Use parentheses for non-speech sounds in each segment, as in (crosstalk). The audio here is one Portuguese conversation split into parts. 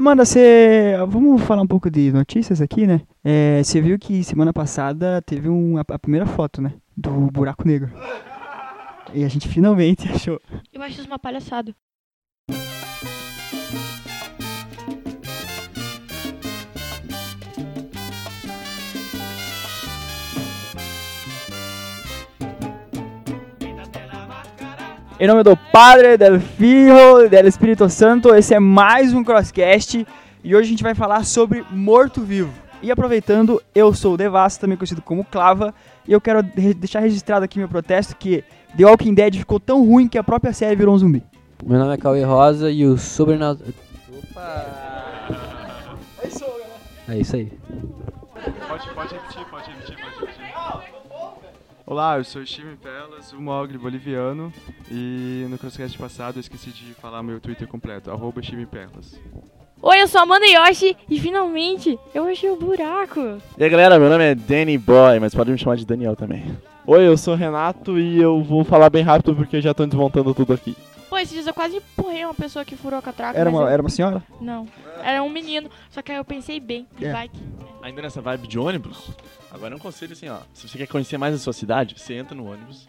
Amanda, você. Vamos falar um pouco de notícias aqui, né? É, você viu que semana passada teve um, a, a primeira foto, né? Do buraco negro. E a gente finalmente (laughs) achou. Eu acho isso uma palhaçada. Em nome do Padre, del Filho, del Espírito Santo, esse é mais um Crosscast e hoje a gente vai falar sobre morto-vivo. E aproveitando, eu sou o Devassa, também conhecido como Clava, e eu quero de- deixar registrado aqui meu protesto que The Walking Dead ficou tão ruim que a própria série virou um zumbi. Meu nome é Cauê Rosa e o sobrenatural. Opa! É isso aí. Pode, pode repetir, pode repetir, pode repetir. Olá, eu sou o Steven Pelas, um mogre boliviano. E no crosscast passado eu esqueci de falar meu Twitter completo, arroba. Oi, eu sou a Amanda Yoshi e finalmente eu achei o buraco. E aí galera, meu nome é Danny Boy, mas pode me chamar de Daniel também. Oi, eu sou o Renato e eu vou falar bem rápido porque já estão desmontando tudo aqui. Pô, esses dias eu quase empurrei uma pessoa que furou a catraca. Era uma, eu- era uma senhora? Não, era um menino. Só que aí eu pensei bem, de É. bike. Ainda nessa vibe de ônibus, agora é um conselho assim, ó. Se você quer conhecer mais a sua cidade, você entra no ônibus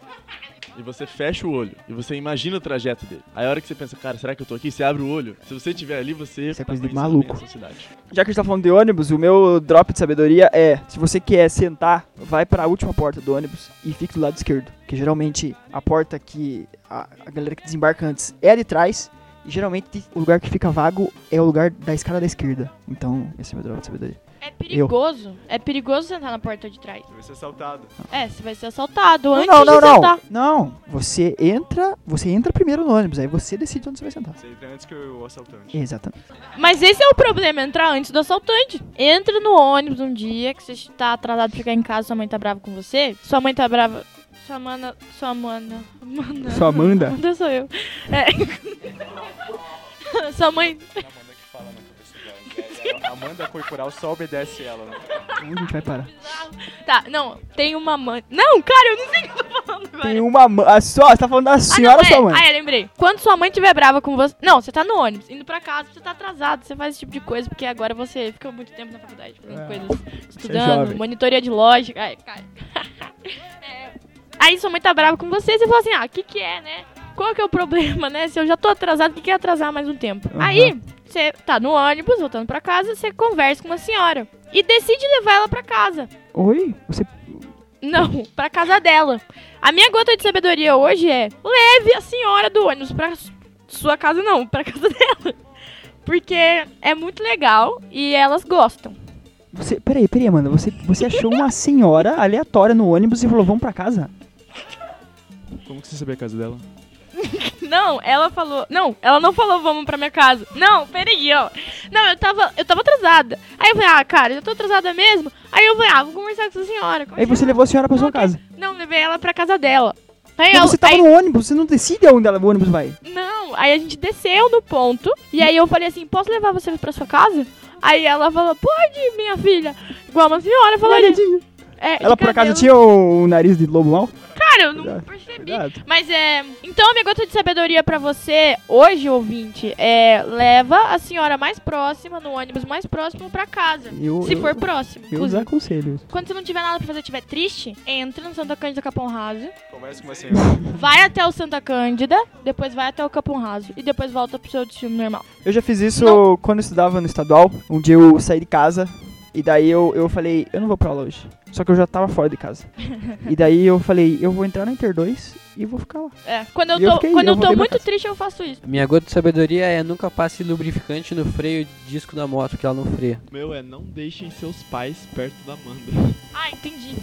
e você fecha o olho e você imagina o trajeto dele. Aí a hora que você pensa, cara, será que eu tô aqui? Você abre o olho. Se você estiver ali, você Isso é tá coisa de conhecendo maluco. a sua cidade. Já que a gente tá falando de ônibus, o meu drop de sabedoria é: se você quer sentar, vai pra última porta do ônibus e fique do lado esquerdo. Que geralmente a porta que a, a galera que desembarca antes é a de trás. E geralmente o lugar que fica vago é o lugar da escada da esquerda. Então, esse é o meu drop de sabedoria. É perigoso. É perigoso sentar na porta de trás. Você vai ser assaltado. É, você vai ser assaltado Não, antes não, não, de não. sentar. Não, você entra, você entra primeiro no ônibus, aí você decide onde você vai sentar. Você entra antes que o assaltante. Exatamente. Mas esse é o problema, entrar antes do assaltante. Entra no ônibus um dia que você tá atrasado pra ficar em casa, sua mãe tá brava com você. Sua mãe tá brava. Sua mana. Sua mana. Mana. Sua Amanda? Amanda sou eu. É. (laughs) sua mãe. Amanda que fala na cabeça dela. É, a Amanda corporal só obedece ela. Né? Onde a gente vai parar? Tá, não, tem uma mãe. Não, cara, eu não sei o que eu tô falando agora. Tem uma mãe. A só, você tá falando da senhora ah, ou não, sua é. mãe? Ah, é, lembrei. Quando sua mãe estiver brava com você. Não, você tá no ônibus, indo pra casa, você tá atrasado, você faz esse tipo de coisa, porque agora você fica muito tempo na faculdade fazendo É. coisas, jovem. estudando, monitoria de lógica. Ai, cara. Aí sua mãe tá brava com você e você fala assim: ah, o que que é, né? Qual que é o problema, né? Se eu já tô atrasado, o que que é atrasar mais um tempo? Aham. Aí, você tá no ônibus, voltando pra casa, você conversa com uma senhora e decide levar ela pra casa. Oi? Você. Não, (laughs) pra casa dela. A minha gota de sabedoria hoje é: leve a senhora do ônibus pra su- sua casa, não, (laughs) pra casa dela. Porque é muito legal e elas gostam. Você. Peraí, peraí, Amanda. Você, você achou uma senhora aleatória no ônibus e falou: vamos pra casa? Como que você sabia a casa dela? (laughs) Não, ela falou. Não, ela não falou vamos pra minha casa. Não, peraí, ó. Não, eu tava, eu tava atrasada. Aí eu falei, ah, cara, eu tô atrasada mesmo. Aí eu falei, ah, vou conversar com essa senhora. Aí você levou a senhora pra sua casa. Não, levei ela pra casa dela. Aí, Mas eu- você tava aí- no ônibus, você não decide aonde ela- o ônibus vai. Não, aí a gente desceu no ponto. E aí eu falei assim: posso levar você pra sua casa? Aí ela falou: pode, minha filha. Igual uma senhora falaria. É, Ela por acaso tinha o nariz de lobo mal? Cara, eu não percebi. Mas é. Então, a minha gota de sabedoria pra você, hoje, ouvinte, é leva a senhora mais próxima, no ônibus mais próximo pra casa. Eu, se eu, for próximo. eu inclusive. desaconselho. Quando você não tiver nada pra fazer, estiver triste, entra no Santa Cândida Capão Raso, Conversa com uma senhora. (laughs) vai até o Santa Cândida, depois vai até o Capão Raso e depois volta pro seu destino normal. Eu já fiz isso quando eu estudava no estadual. Um dia eu saí de casa e daí eu, eu falei, eu não vou pra aula hoje. Só que eu já tava fora de casa. (laughs) e daí eu falei, eu vou entrar na Inter 2 e vou ficar lá. É, quando eu E eu tô, fiquei- quando eu eu tô muito triste, eu faço isso. Minha gota de sabedoria é nunca passe lubrificante no freio de disco da moto, que ela não freia. Meu é não deixem seus pais perto da Amanda. Ah, entendi.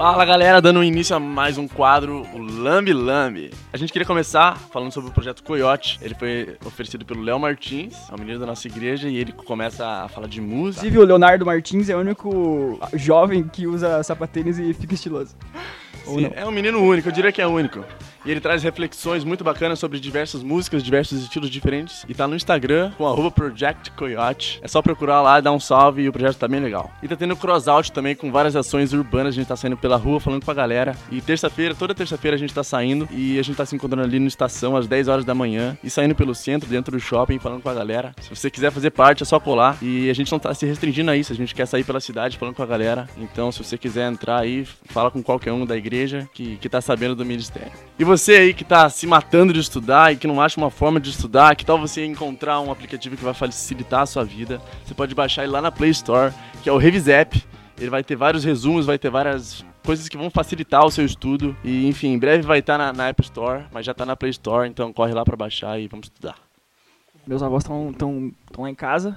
Fala galera, dando início a mais um quadro, o Lambi Lambi. A gente queria começar falando sobre o projeto Coyote. Ele foi oferecido pelo Léo Martins, é um menino da nossa igreja, e ele começa a falar de música. Inclusive o Leonardo Martins é o único jovem que usa sapatênis e fica estiloso. Sim, é um menino único, eu diria que é único. E ele traz reflexões muito bacanas sobre diversas músicas, diversos estilos diferentes. E tá no Instagram com Project Coyote. É só procurar lá, dar um salve e o projeto tá bem legal. E tá tendo crossout também com várias ações urbanas. A gente tá saindo pela rua falando com a galera. E terça-feira, toda terça-feira a gente tá saindo e a gente tá se encontrando ali no estação às 10 horas da manhã e saindo pelo centro, dentro do shopping, falando com a galera. Se você quiser fazer parte, é só colar. E a gente não tá se restringindo a isso, a gente quer sair pela cidade falando com a galera. Então, se você quiser entrar aí, fala com qualquer um da igreja que, que tá sabendo do ministério. E você aí que tá se matando de estudar e que não acha uma forma de estudar, que tal você encontrar um aplicativo que vai facilitar a sua vida? Você pode baixar ele lá na Play Store, que é o Revisep. Ele vai ter vários resumos, vai ter várias coisas que vão facilitar o seu estudo. E, enfim, em breve vai estar na, na App Store, mas já tá na Play Store, então corre lá pra baixar e vamos estudar. Meus avós estão tão, tão lá em casa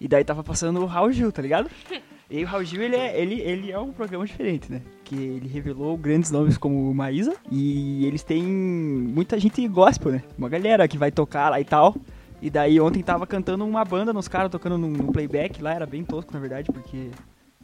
e daí tava passando o Raul Gil, tá ligado? (laughs) E o Raul Gil, ele é, ele, ele é um programa diferente, né? Que ele revelou grandes nomes como Maísa e eles têm muita gente gospel, né? Uma galera que vai tocar lá e tal. E daí ontem tava cantando uma banda nos caras tocando num, num playback lá, era bem tosco na verdade, porque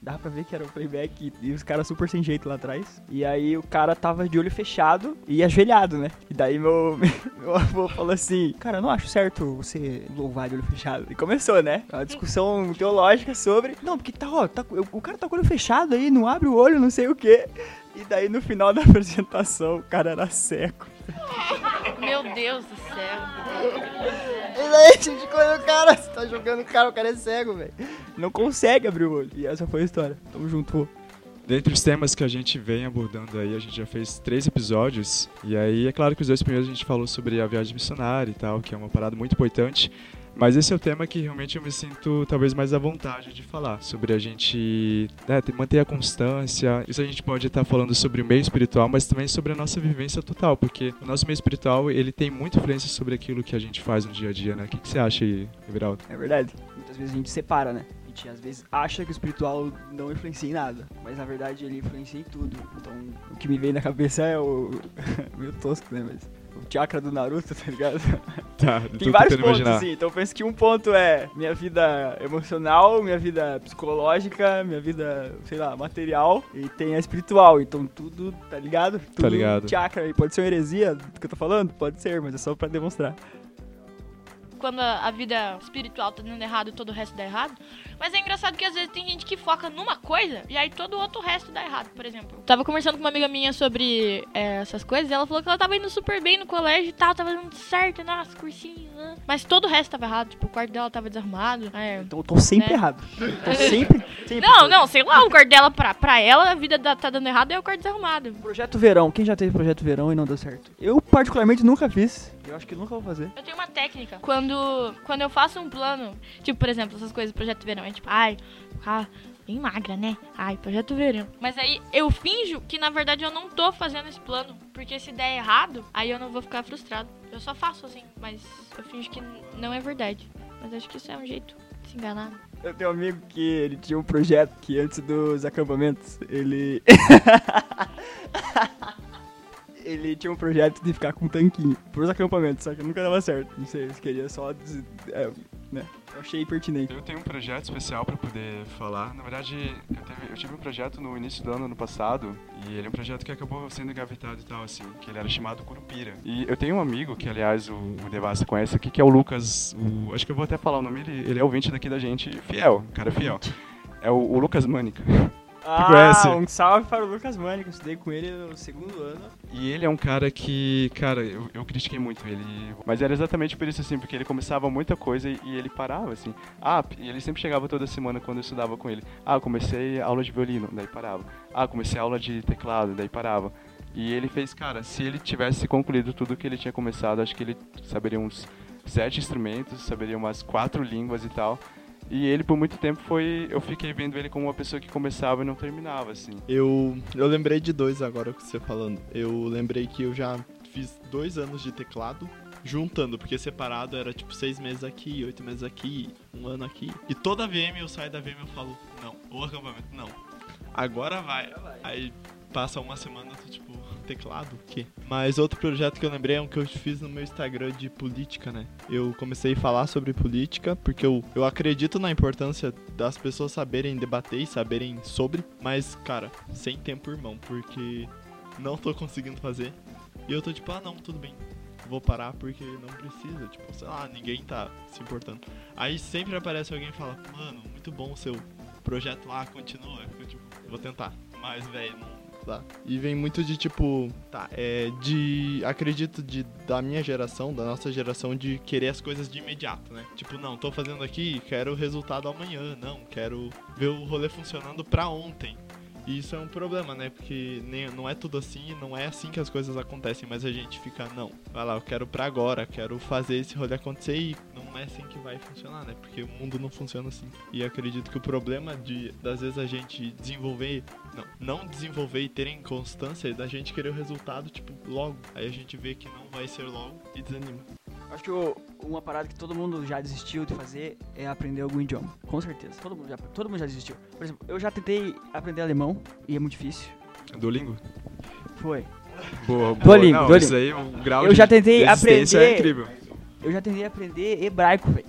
dava pra ver que era o playback e, e os caras super sem jeito lá atrás. E aí o cara tava de olho fechado e ajoelhado, né? E daí meu, (laughs) meu avô falou assim: Cara, eu não acho certo você louvar de olho fechado. E começou, né? Uma discussão teológica sobre. Não, porque tá, ó, tá, o cara tá com o olho fechado aí, não abre o olho, não sei o quê. E daí no final da (laughs) apresentação o cara era seco. (laughs) Meu Deus do céu. E daí a gente ficou o cara, você tá jogando o cara, o cara é cego, velho. Não consegue abrir o olho. E essa foi a história. Tamo junto. Dentre os temas que a gente vem abordando aí, a gente já fez três episódios. E aí, é claro que os dois primeiros a gente falou sobre a viagem missionária e tal, que é uma parada muito importante. Mas esse é o tema que realmente eu me sinto talvez mais à vontade de falar. Sobre a gente né, ter- manter a constância. Isso a gente pode estar falando sobre o meio espiritual, mas também sobre a nossa vivência total. Porque o nosso meio espiritual, ele tem muita influência sobre aquilo que a gente faz no dia a dia, né? O que, que você acha aí, Everaldo? É verdade. Muitas vezes a gente separa, né? Gente às vezes acha que o espiritual não influencia em nada, mas na verdade ele influencia em tudo. Então o que me vem na cabeça é o. (laughs) meio tosco, né? Mas o chakra do Naruto, tá ligado? (laughs) Tá, Tem vários pontos, assim. Então eu penso que um ponto é minha vida emocional, minha vida psicológica, minha vida, sei lá, material. E tem a espiritual. Então tudo, tá ligado? Tudo ligado. chakra. E pode ser uma heresia do que eu tô falando? Pode ser, mas é só pra demonstrar. Quando a vida espiritual tá dando errado e todo o resto dá errado. Mas é engraçado que às vezes tem gente que foca numa coisa e aí todo o outro resto dá errado, por exemplo. Tava conversando com uma amiga minha sobre é, essas coisas e ela falou que ela tava indo super bem no colégio e tal, tava dando certo, nossa, cursinho. né? Mas todo o resto tava errado, tipo, o quarto dela tava desarrumado. é. Então eu tô sempre É. errado. (laughs) Tô sempre, sempre. Não, não, sei lá, o quarto dela pra, pra ela, a vida da- tá dando errado é o quarto desarrumado. Projeto Verão. Quem já teve Projeto Verão e não deu certo? Eu, particularmente, nunca fiz. Eu acho que nunca vou fazer. Eu tenho uma técnica. Quando, quando eu faço um plano, tipo, por exemplo, essas coisas, projeto verão, é tipo, ai, ficar bem magra, né? Ai, projeto verão. Mas aí eu finjo que na verdade eu não tô fazendo esse plano. Porque se der errado, aí eu não vou ficar frustrado. Eu só faço assim, mas eu finjo que não é verdade. Mas acho que isso é um jeito de se enganar. Eu tenho um amigo que ele tinha um projeto que antes dos acampamentos, ele. (laughs) ele tinha um projeto de ficar com um tanquinho pros acampamentos, só que nunca dava certo. Não sei, ele queria só. des- é, né? Eu achei pertinente. Eu tenho um projeto especial para poder falar. Na verdade, eu, teve- eu tive um projeto no início do ano, ano passado, e ele é um projeto que acabou sendo engavetado e tal, assim, que ele era chamado Curupira. E eu tenho um amigo, que aliás o, o Devassa conhece aqui, que é o Lucas, o- acho que eu vou até falar o nome, ele, ele é ouvinte daqui da gente, fiel, cara fiel. É o, o Lucas Mânica. Ah, conhece? um salve para o Lucas Mani, que eu estudei com ele no segundo ano. E ele é um cara que, cara, eu, eu critiquei muito ele. Mas era exatamente por isso, assim, porque ele começava muita coisa e, e ele parava, assim. Ah, e ele sempre chegava toda semana quando eu estudava com ele. Ah, eu comecei aula de violino, daí parava. Ah, comecei aula de teclado, daí parava. E ele fez, cara, se ele tivesse concluído tudo que ele tinha começado, acho que ele saberia uns sete instrumentos, saberia umas quatro línguas e tal. E ele, por muito tempo, foi. Eu fiquei vendo ele como uma pessoa que começava e não terminava, assim. Eu, eu lembrei de dois agora com você falando. Eu lembrei que eu já fiz dois anos de teclado juntando, porque separado era tipo seis meses aqui, oito meses aqui, um ano aqui. E toda VM eu saio da VM e eu falo, não, o acampamento, não. Agora vai. Aí passa uma semana tô tipo, teclado, o quê? Mas outro projeto que eu lembrei é um que eu fiz no meu Instagram de política, né? Eu comecei a falar sobre política porque eu, eu acredito na importância das pessoas saberem debater e saberem sobre, mas, cara, sem tempo, irmão, porque não tô conseguindo fazer. E eu tô tipo, ah não, tudo bem. Vou parar porque não precisa, tipo, sei lá, ninguém tá se importando. Aí sempre aparece alguém e fala, mano, muito bom o seu projeto lá, continua. Eu, tipo, vou tentar. Mas, velho, não E vem muito de tipo, tá, é de. Acredito de da minha geração, da nossa geração, de querer as coisas de imediato, né? Tipo, não, tô fazendo aqui, quero o resultado amanhã, não, quero ver o rolê funcionando pra ontem. E isso é um problema, né? Porque nem, não é tudo assim, não é assim que as coisas acontecem, mas a gente fica, não, vai lá, eu quero pra agora, quero fazer esse rolê acontecer e é assim que vai funcionar, né? Porque o mundo não funciona assim. E acredito que o problema de, das vezes, a gente desenvolver, não, não desenvolver e terem constância é da gente querer o resultado, tipo, logo. Aí a gente vê que não vai ser logo e desanima. Acho que uma parada que todo mundo já desistiu de fazer é aprender algum idioma. Com certeza. Todo mundo já, todo mundo já desistiu. Por exemplo, eu já tentei aprender alemão e é muito difícil. Duolingo? Foi. Boa, boa. Duolingo, Não, Duolingo. Isso aí, um grau Eu de já tentei aprender- é incrível. Eu já tentei aprender hebraico, velho.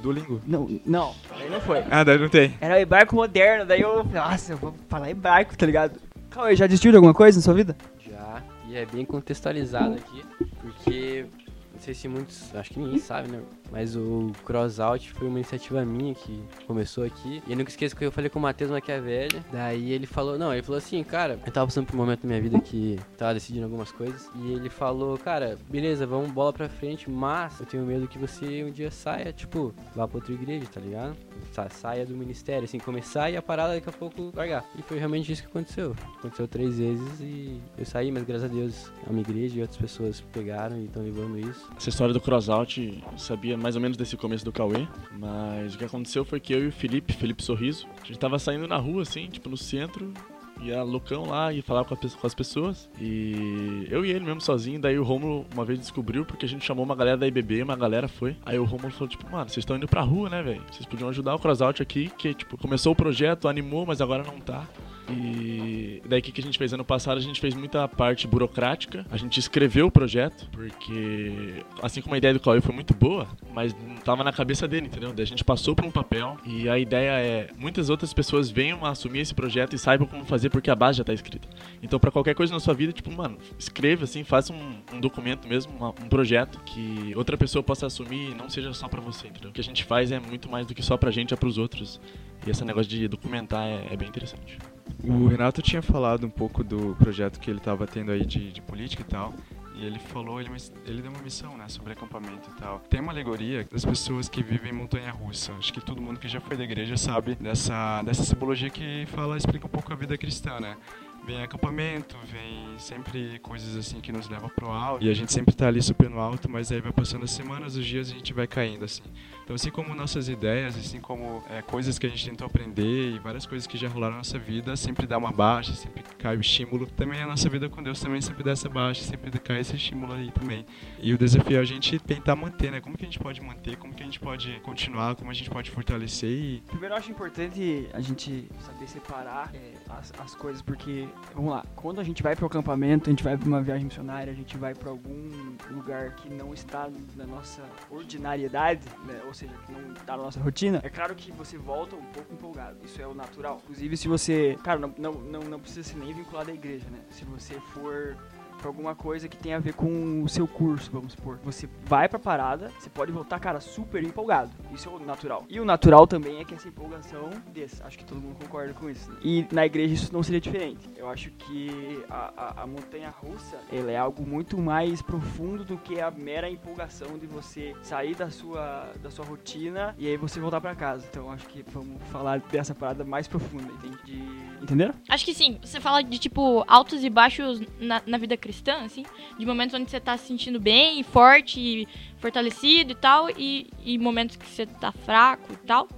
Duolingo? Não, não, daí não foi. Ah, daí não tem. Era hebraico moderno, daí eu falei, nossa, eu vou falar hebraico, tá ligado? Cauê, já desistiu de alguma coisa na sua vida? Já, e é bem contextualizado aqui, porque não sei se muitos, acho que ninguém sabe, né? Mas o Crossout foi uma iniciativa minha que começou aqui. E eu nunca esqueço que eu falei com o Matheus Maquiavelli. Daí ele falou, não, ele falou assim, cara, eu tava passando por um momento da minha vida que tava decidindo algumas coisas. E ele falou, cara, beleza, vamos bola pra frente, mas eu tenho medo que você um dia saia, tipo, vá pra outra igreja, tá ligado? Sa- Saia do ministério, assim, começar e a parada daqui a pouco largar. E foi realmente isso que aconteceu. Aconteceu três vezes e eu saí, mas graças a Deus é uma igreja e outras pessoas pegaram e estão levando isso. Essa história do crossout, eu mais ou menos desse começo do Cauê, mas o que aconteceu foi que eu e o Felipe, Felipe Sorriso, a gente tava saindo na rua, assim, tipo, no centro, ia loucão lá e falava com as pessoas. E eu e ele mesmo sozinho, daí o Romulo uma vez descobriu, porque a gente chamou uma galera da IBB, uma galera foi. Aí o Romulo falou, tipo, mano, vocês estão indo pra rua, né, velho? Vocês podiam ajudar o crossout aqui, que, tipo, começou o projeto, animou, mas agora não tá. E daí o que, a gente fez? Ano passado a gente fez muita parte burocrática. A gente escreveu o projeto, porque assim como a ideia do Cauê foi muito boa, mas não tava na cabeça dele, entendeu? Daí a gente passou por um papel e a ideia é muitas outras pessoas venham a assumir esse projeto e saibam como fazer porque a base já tá escrita. Então pra qualquer coisa na sua vida, tipo, mano, escreva assim, faça um, um documento mesmo, uma- um projeto que outra pessoa possa assumir e não seja só pra você, entendeu? O que a gente faz é muito mais do que só pra gente, é pros outros. E esse negócio de documentar é- é bem interessante. O Renato tinha falado um pouco do projeto que ele estava tendo aí de, de política e tal. E ele falou, ele, ele deu uma missão, né, sobre acampamento e tal. Tem uma alegoria das pessoas que vivem em montanha-russa. Acho que todo mundo que já foi da igreja sabe dessa, dessa simbologia que fala, explica um pouco a vida cristã, né? Vem acampamento, vem sempre coisas assim que nos levam pro alto. E a gente sempre tá ali super no alto, mas aí vai passando as semanas, os dias a gente vai caindo, assim. Então, assim como nossas ideias, assim como é, coisas que a gente tentou aprender e várias coisas que já rolaram na nossa vida, sempre dá uma baixa, sempre cai o estímulo. Também a nossa vida com Deus também sempre dá essa baixa, sempre cai esse estímulo aí também. E o desafio é a gente tentar manter, né? Como que a gente pode manter, como gente pode continuar, como a gente pode fortalecer e Primeiro eu acho importante a gente saber separar é, as, as coisas, porque, vamos lá, quando a gente vai pro acampamento, a gente vai pra uma viagem missionária, a gente vai pra algum lugar que não está na nossa ordinariedade, né, ou seja, que não tá na nossa rotina, é claro que você volta um pouco empolgado, isso é o natural. Inclusive, se você, cara, não, não, não, não precisa ser nem vinculado à igreja, né, se você for pra alguma coisa que tem a ver com o seu curso, vamos supor. Você vai pra parada, você pode voltar, cara, super empolgado. Isso é o natural. E o natural também é que essa empolgação desça. Acho que todo mundo concorda com isso. né? E na igreja isso não seria diferente. Eu acho que a, a, a montanha russa, ela é algo muito mais profundo do que a mera empolgação de você sair da sua, da sua rotina e aí você voltar pra casa. Então acho que vamos falar dessa parada mais profunda, entende? De... Entenderam? Acho que sim. Você fala de, tipo, altos e baixos na, na vida cristã, assim. De momentos onde você tá se sentindo bem, forte, e fortalecido e tal. E, e momentos que você tá fraco e tal.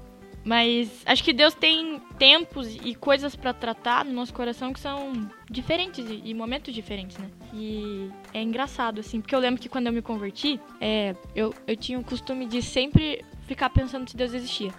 Mas acho que Deus tem tempos e coisas pra tratar no nosso coração que são diferentes e momentos diferentes, né? E é engraçado, assim, porque eu lembro que quando eu me converti, é, eu, eu tinha o costume de sempre ficar pensando se Deus existia.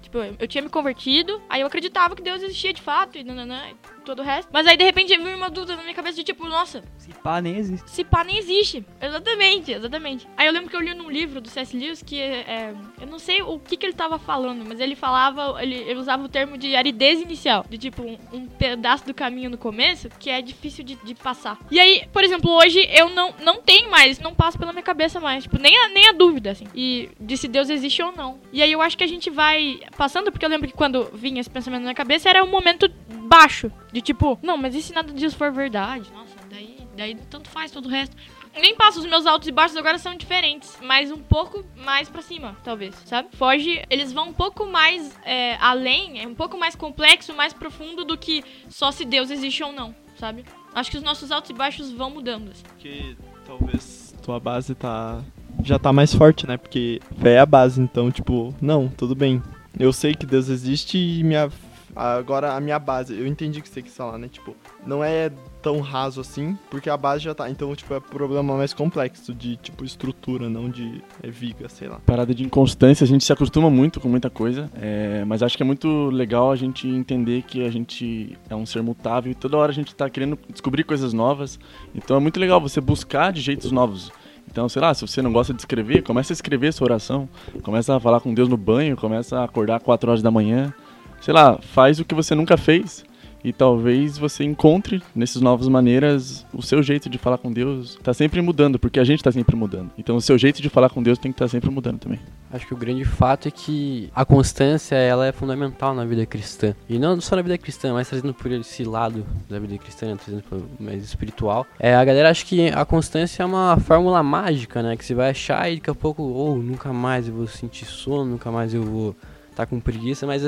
Tipo, eu eu tinha me convertido, aí eu acreditava que Deus existia de fato, e nananã, todo o resto. Mas aí, de repente, veio uma dúvida na minha cabeça de tipo, nossa, Se pá, nem existe. se pá nem existe. Exatamente, exatamente. Aí eu lembro que eu li num livro do C.S. Lewis que é, eu não sei o que, que ele tava falando, mas ele falava, ele, ele usava o termo de aridez inicial, de tipo um, um pedaço do caminho no começo que é difícil de, de passar. E aí, por exemplo, hoje eu não, não tenho mais, não passo pela minha cabeça mais, tipo, nem a, nem a dúvida, assim, e de se Deus existe ou não. E aí eu acho que a gente vai passando, porque eu lembro que quando vinha esse pensamento na minha cabeça era um momento baixo, de tipo, não, mas e se nada disso for verdade? Nossa, daí, daí tanto faz todo o resto. Nem passo, os meus altos e baixos agora são diferentes, mas um pouco mais pra cima, talvez, sabe? Foge, eles vão um pouco mais é, além, é um pouco mais complexo, mais profundo do que só se Deus existe ou não, sabe? Acho que os nossos altos e baixos vão mudando. Assim. Porque talvez tua base tá. Já tá mais forte, né? Porque fé é a base, então, tipo, não, tudo bem. Eu sei que Deus existe e minha. Agora a minha base, eu entendi o que você quis falar, né? Tipo, não é tão raso assim, porque a base já tá. Então, tipo, é problema mais complexo de, tipo, estrutura, não de é, viga, sei lá. Parada de inconstância, a gente se acostuma muito com muita coisa, é, mas acho que é muito legal a gente entender que a gente é um ser mutável e toda hora a gente tá querendo descobrir coisas novas. Então é muito legal você buscar de jeitos novos. Então, sei lá, se você não gosta de escrever, começa a escrever sua oração, começa a falar com Deus no banho, começa a acordar 4 horas da manhã. Sei lá, faz o que você nunca fez e talvez você encontre nessas novas maneiras o seu jeito de falar com Deus. Tá sempre mudando, porque a gente tá sempre mudando. Então o seu jeito de falar com Deus tem que estar tá sempre mudando também. Acho que o grande fato é que a constância ela é fundamental na vida cristã. E não só na vida cristã, mas trazendo por esse lado da vida cristã, né, trazendo por mais espiritual. É, a galera acha que a constância é uma fórmula mágica, né? Que você vai achar e daqui a pouco, ou oh, nunca mais eu vou sentir sono, nunca mais eu vou estar tá com preguiça, mas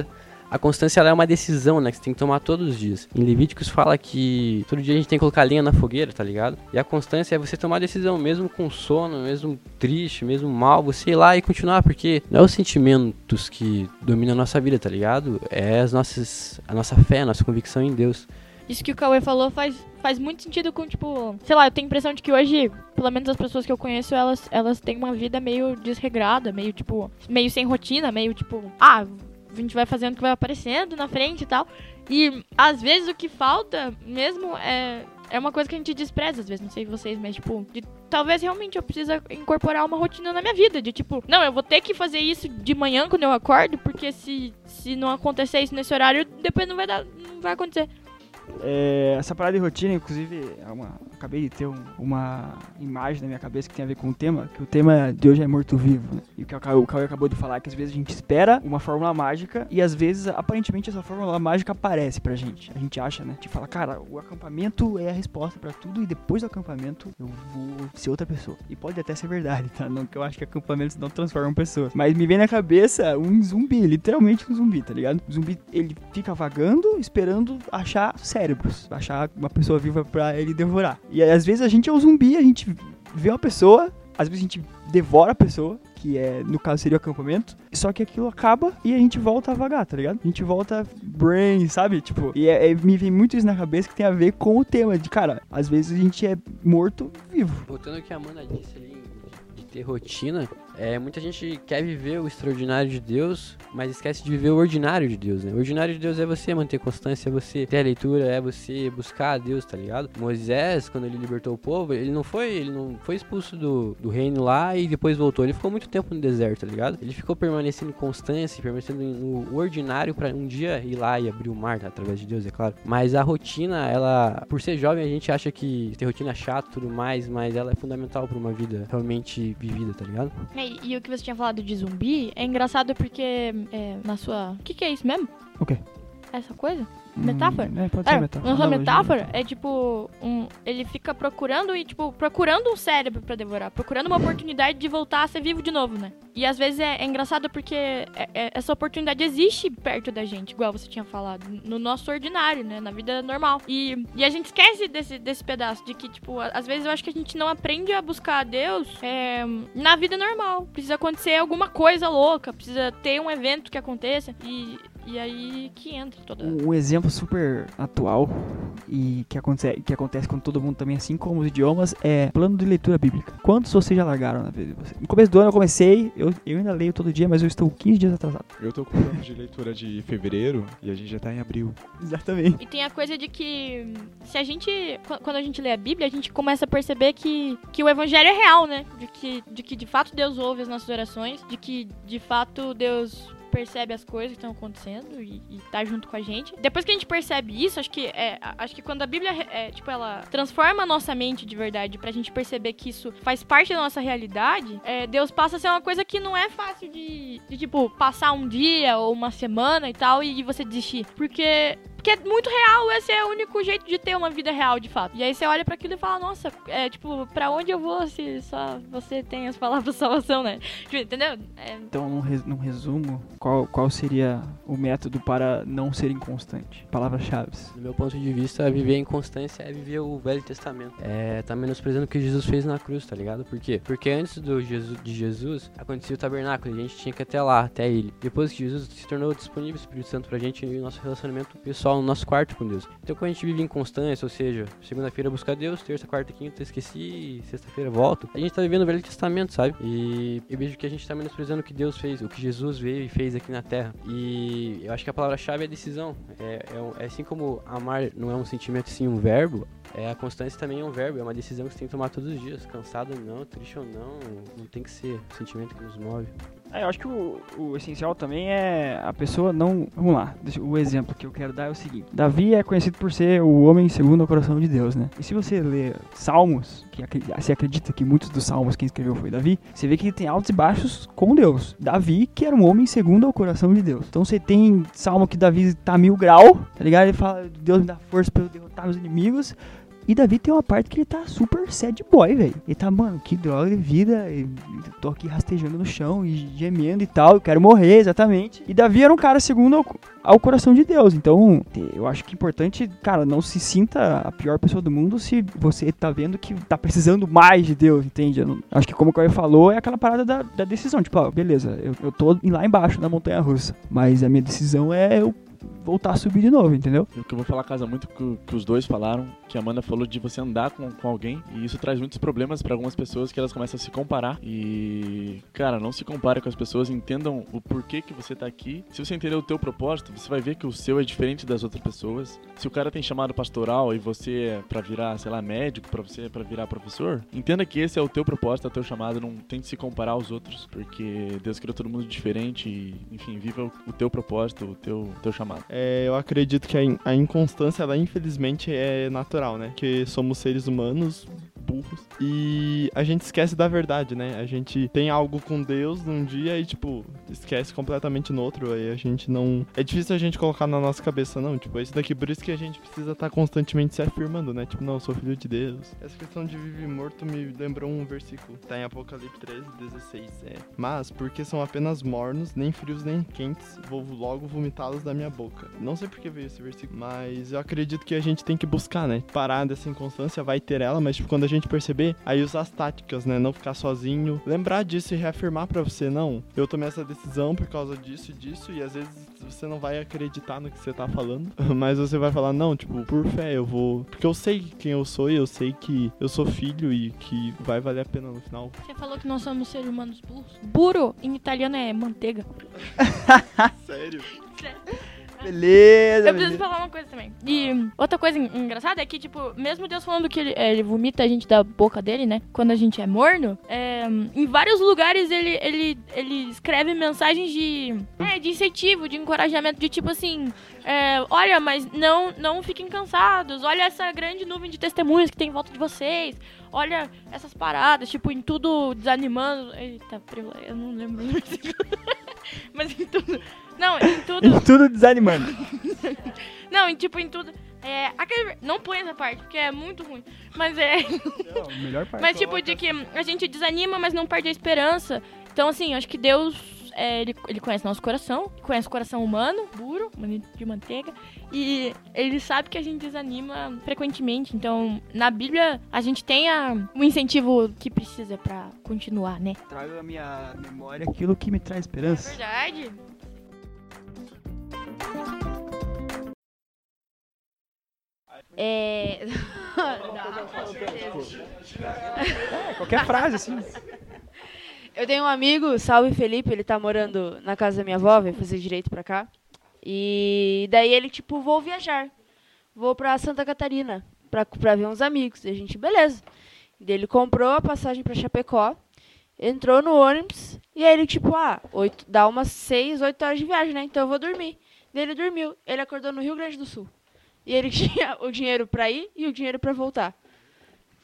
a constância é uma decisão, né? Que você tem que tomar todos os dias. Em Levíticos fala que todo dia a gente tem que colocar lenha na fogueira, tá ligado? E a constância é você tomar a decisão, mesmo com sono, mesmo triste, mesmo mal, você ir lá e continuar, porque não é os sentimentos que dominam a nossa vida, tá ligado? É as nossas, a nossa fé, a nossa convicção em Deus. Isso que o Cauê falou faz, faz muito sentido com, tipo, sei lá, eu tenho a impressão de que hoje, pelo menos as pessoas que eu conheço, elas, elas têm uma vida meio desregrada, meio, tipo, meio sem rotina, meio, tipo, ah, a gente vai fazendo o que vai aparecendo na frente e tal. E às vezes o que falta mesmo é, é uma coisa que a gente despreza, às vezes, não sei vocês, mas tipo, de, talvez realmente eu precisa incorporar uma rotina na minha vida, de tipo, não, eu vou ter que fazer isso de manhã quando eu acordo, porque se, se não acontecer isso nesse horário, depois não vai dar, não vai acontecer. É, essa parada de rotina, inclusive, é uma, acabei de ter um, uma imagem na minha cabeça que tem a ver com o tema, que o tema de hoje é morto-vivo. Né? E o que o Cauê acabou de falar, que às vezes a gente espera uma fórmula mágica e às vezes, aparentemente, essa fórmula mágica aparece pra gente. A gente acha, né? A gente fala, cara, o acampamento é a resposta para tudo e depois do acampamento eu vou ser outra pessoa. E pode até ser verdade, tá? Não que eu acho que acampamentos não transformam pessoas. Mas me vem na cabeça um zumbi, literalmente um zumbi, tá ligado? O zumbi, ele fica vagando, esperando achar cérebros, achar uma pessoa viva pra ele devorar. E às vezes a gente é um zumbi, a gente vê uma pessoa, às vezes a gente devora a pessoa, que é, no caso seria o acampamento, só que aquilo acaba e a gente volta a vagar, tá ligado? A gente volta brain, sabe? Tipo, e é, é, me vem muito isso na cabeça que tem a ver com o tema de, cara, às vezes a gente é morto vivo. Voltando ao que a Amanda disse ali, ter rotina, é, muita gente quer viver o extraordinário de Deus, mas esquece de viver o ordinário de Deus, né? O ordinário de Deus é você manter constância, é você ter a leitura, é você buscar a Deus, tá ligado? Moisés, quando ele libertou o povo, ele não foi, ele não foi expulso do, do reino lá e depois voltou. Ele ficou muito tempo no deserto, tá ligado? Ele ficou permanecendo em constância, permanecendo no ordinário para um dia ir lá e abrir o mar, tá? através de Deus, é claro. Mas a rotina, ela, por ser jovem, a gente acha que ter rotina é chato tudo mais, mas ela é fundamental para uma vida realmente tá ligado? É, e, o que você tinha falado de zumbi é engraçado porque é, na sua. O que, que é isso mesmo? O quê? Essa coisa? Metáfora? Hum, é, pode ser é, metáfora. Uma metáfora é tipo. Um, ele fica procurando e, tipo, procurando um cérebro para devorar. Procurando uma oportunidade de voltar a ser vivo de novo, né? E às vezes é, é engraçado porque é, é, essa oportunidade existe perto da gente, igual você tinha falado. No nosso ordinário, né? Na vida normal. E, e a gente esquece desse, desse pedaço de que, tipo, às vezes eu acho que a gente não aprende a buscar a Deus é, na vida normal. Precisa acontecer alguma coisa louca, precisa ter um evento que aconteça. E, E aí que entra toda. Um exemplo super atual e que acontece, que acontece com todo mundo também, assim como os idiomas, é plano de leitura bíblica. Quantos vocês já largaram na vida de vocês? No começo do ano eu comecei, eu, eu ainda leio todo dia, mas eu estou 15 dias atrasado. Eu tô com plano de leitura de fevereiro e a gente já tá em abril. Exatamente. E tem a coisa de que se a gente. qu- Quando a gente lê a Bíblia, a gente começa a perceber que, que o evangelho é real, né? De que, de que de fato Deus ouve as nossas orações, de que de fato Deus percebe as coisas que estão acontecendo e, e tá junto com a gente. Depois que a gente percebe isso, acho que é, acho que quando a Bíblia é, tipo ela transforma a nossa mente de verdade pra gente perceber que isso faz parte da nossa realidade, é, Deus passa a ser uma coisa que não é fácil de, de tipo passar um dia ou uma semana e tal e você desistir, porque porque é muito real, esse é o único jeito de ter uma vida real, de fato. E aí você olha pra aquilo e fala, nossa, é tipo, pra onde eu vou se só você tem as palavras de salvação, né? Tipo, Entendeu? É, Então, num, res- num resumo, qual, qual seria o método para não ser inconstante? Palavras-chave. Do meu ponto de vista, viver em constância é viver o Velho Testamento. É, tá menosprezando o que Jesus fez na cruz, tá ligado? Por quê? Porque antes do Jesus, de Jesus, acontecia o tabernáculo, e a gente tinha que ir até lá, até ele. Depois que Jesus se tornou disponível o Espírito Santo pra gente e o nosso relacionamento pessoal no nosso quarto com Deus. Então quando a gente vive em constância, ou seja, segunda-feira buscar Deus, terça, quarta, quinta, esqueci, sexta-feira volto, a gente tá vivendo o Velho Testamento, sabe? E eu vejo que a gente tá menosprezando o que Deus fez, o que Jesus veio e fez aqui na Terra. E eu acho que a palavra-chave é decisão. É, é, é assim como amar não é um sentimento, sim um verbo, é, a constância também é um verbo, é uma decisão que você tem que tomar todos os dias. Cansado ou não, triste ou não, não tem que ser o sentimento que nos move. É, eu acho que o, o essencial também é a pessoa não. Vamos lá, o exemplo que eu quero dar é o seguinte: Davi é conhecido por ser o homem segundo o coração de Deus, né? E se você ler Salmos, que se acredita que muitos dos Salmos quem escreveu foi Davi, você vê que ele tem altos e baixos com Deus. Davi, que era um homem segundo o coração de Deus. Então você tem Salmo que Davi tá mil grau, tá ligado? Ele fala: Deus me dá força pra eu derrotar meus inimigos. E Davi tem uma parte que ele tá super sad boy, velho. Ele tá, mano, que droga de vida. e tô aqui rastejando no chão e gemendo e tal. Eu quero morrer, exatamente. E Davi era um cara segundo ao, ao coração de Deus. Então, eu acho que é importante, cara, não se sinta a pior pessoa do mundo se você tá vendo que tá precisando mais de Deus, entende? Eu não- acho que como o Caio falou, é aquela parada da, da decisão. Tipo, ó, beleza, eu, eu tô lá embaixo na montanha russa. Mas a minha decisão é eu voltar a subir de novo, entendeu? O que eu vou falar casa muito o que os dois falaram, que a Amanda falou de você andar com, com alguém, e isso traz muitos problemas pra algumas pessoas que elas começam a se comparar. E, cara, não se compare com as pessoas, entendam o porquê que você tá aqui. Se você entender o teu propósito, você vai ver que o seu é diferente das outras pessoas. Se o cara tem chamado pastoral e você é pra virar, sei lá, médico, pra você é pra virar professor, entenda que esse é o teu propósito, é o teu chamado, não tente se comparar aos outros, porque Deus criou todo mundo diferente e, enfim, viva o, o teu propósito, o teu, teu chamado. É, eu acredito que a, in- a inconstância, ela infelizmente é natural, né? Que somos seres humanos burros e a gente esquece da verdade, né? A gente tem algo com Deus num dia e, tipo, esquece completamente no outro. Aí a gente não. É difícil a gente colocar na nossa cabeça, não. Tipo, esse daqui, por isso que a gente precisa estar constantemente se afirmando, né? Tipo, não, eu sou filho de Deus. Essa questão de viver morto me lembrou um versículo. Tá em Apocalipse 13, 16. É. Mas, porque são apenas mornos, nem frios nem quentes, vou logo vomitá-los da minha boca. Não sei por que veio esse versículo, mas eu acredito que a gente tem que buscar, né? Parar dessa inconstância, vai ter ela, mas tipo, quando a gente perceber, aí usar as táticas, né? Não ficar sozinho. Lembrar disso e reafirmar pra você, não, eu tomei essa decisão por causa disso e disso, e às vezes você não vai acreditar no que você tá falando, (laughs) mas você vai falar, não, tipo, por fé, eu vou. Porque eu sei quem eu sou e eu sei que eu sou filho e que vai valer a pena no final. Você falou que nós somos seres humanos burros. Burro em italiano é manteiga. (laughs) Sério? (laughs) Beleza, Eu preciso falar uma coisa também. E outra coisa en- engraçada é que, tipo, mesmo Deus falando que ele, ele vomita a gente da boca dele, né? Quando a gente é morno, é, em vários lugares ele, ele, ele escreve mensagens de, é, de incentivo, de encorajamento, de tipo assim, é, olha, mas não, não fiquem cansados, olha essa grande nuvem de testemunhas que tem em volta de vocês, olha essas paradas, tipo, em tudo desanimando. Eita, eu não lembro. (laughs) Mas em tudo. Não, em (laughs) tudo. Tudo desanimando. (laughs) Não, em, tipo, em tudo. É. Aquele, não põe essa parte, porque é muito ruim. Mas é. melhor (laughs) parte. Mas tipo, de que a gente desanima, mas não perde a esperança. Então, assim, acho que Deus. é, ele, ele conhece nosso coração, conhece o coração humano, duro, de manteiga, e ele sabe que a gente desanima frequentemente. Então, na Bíblia, a gente tem a, o incentivo que precisa pra continuar, né? Trago a minha memória aquilo que me traz É esperança. verdade. É. (laughs) Dá, com certeza. Qualquer frase, assim. Eu tenho um amigo, salve Felipe, ele tá morando na casa da minha avó, veio fazer direito pra cá. E daí ele, tipo, vou viajar. Vou pra Santa Catarina pra, pra ver uns amigos. E a gente, beleza. Daí ele comprou a passagem pra Chapecó, entrou no ônibus, e aí ele, tipo, ah, oito, dá umas seis, oito horas de viagem, né? Então eu vou dormir. Daí ele dormiu. Ele acordou no Rio Grande do Sul. E ele (laughs) tinha o dinheiro pra ir e o dinheiro pra voltar.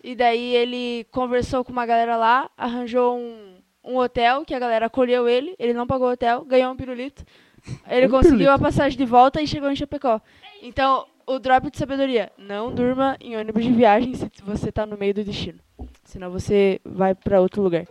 E daí ele conversou com uma galera lá, arranjou um, um hotel, que a galera acolheu ele, ele não pagou o hotel, ganhou um pirulito. Ele Um conseguiu pirulito. a passagem de volta e chegou em Chapecó. Então, o drop de sabedoria, não durma em ônibus de viagem se você tá no meio do destino. Senão você vai pra outro lugar.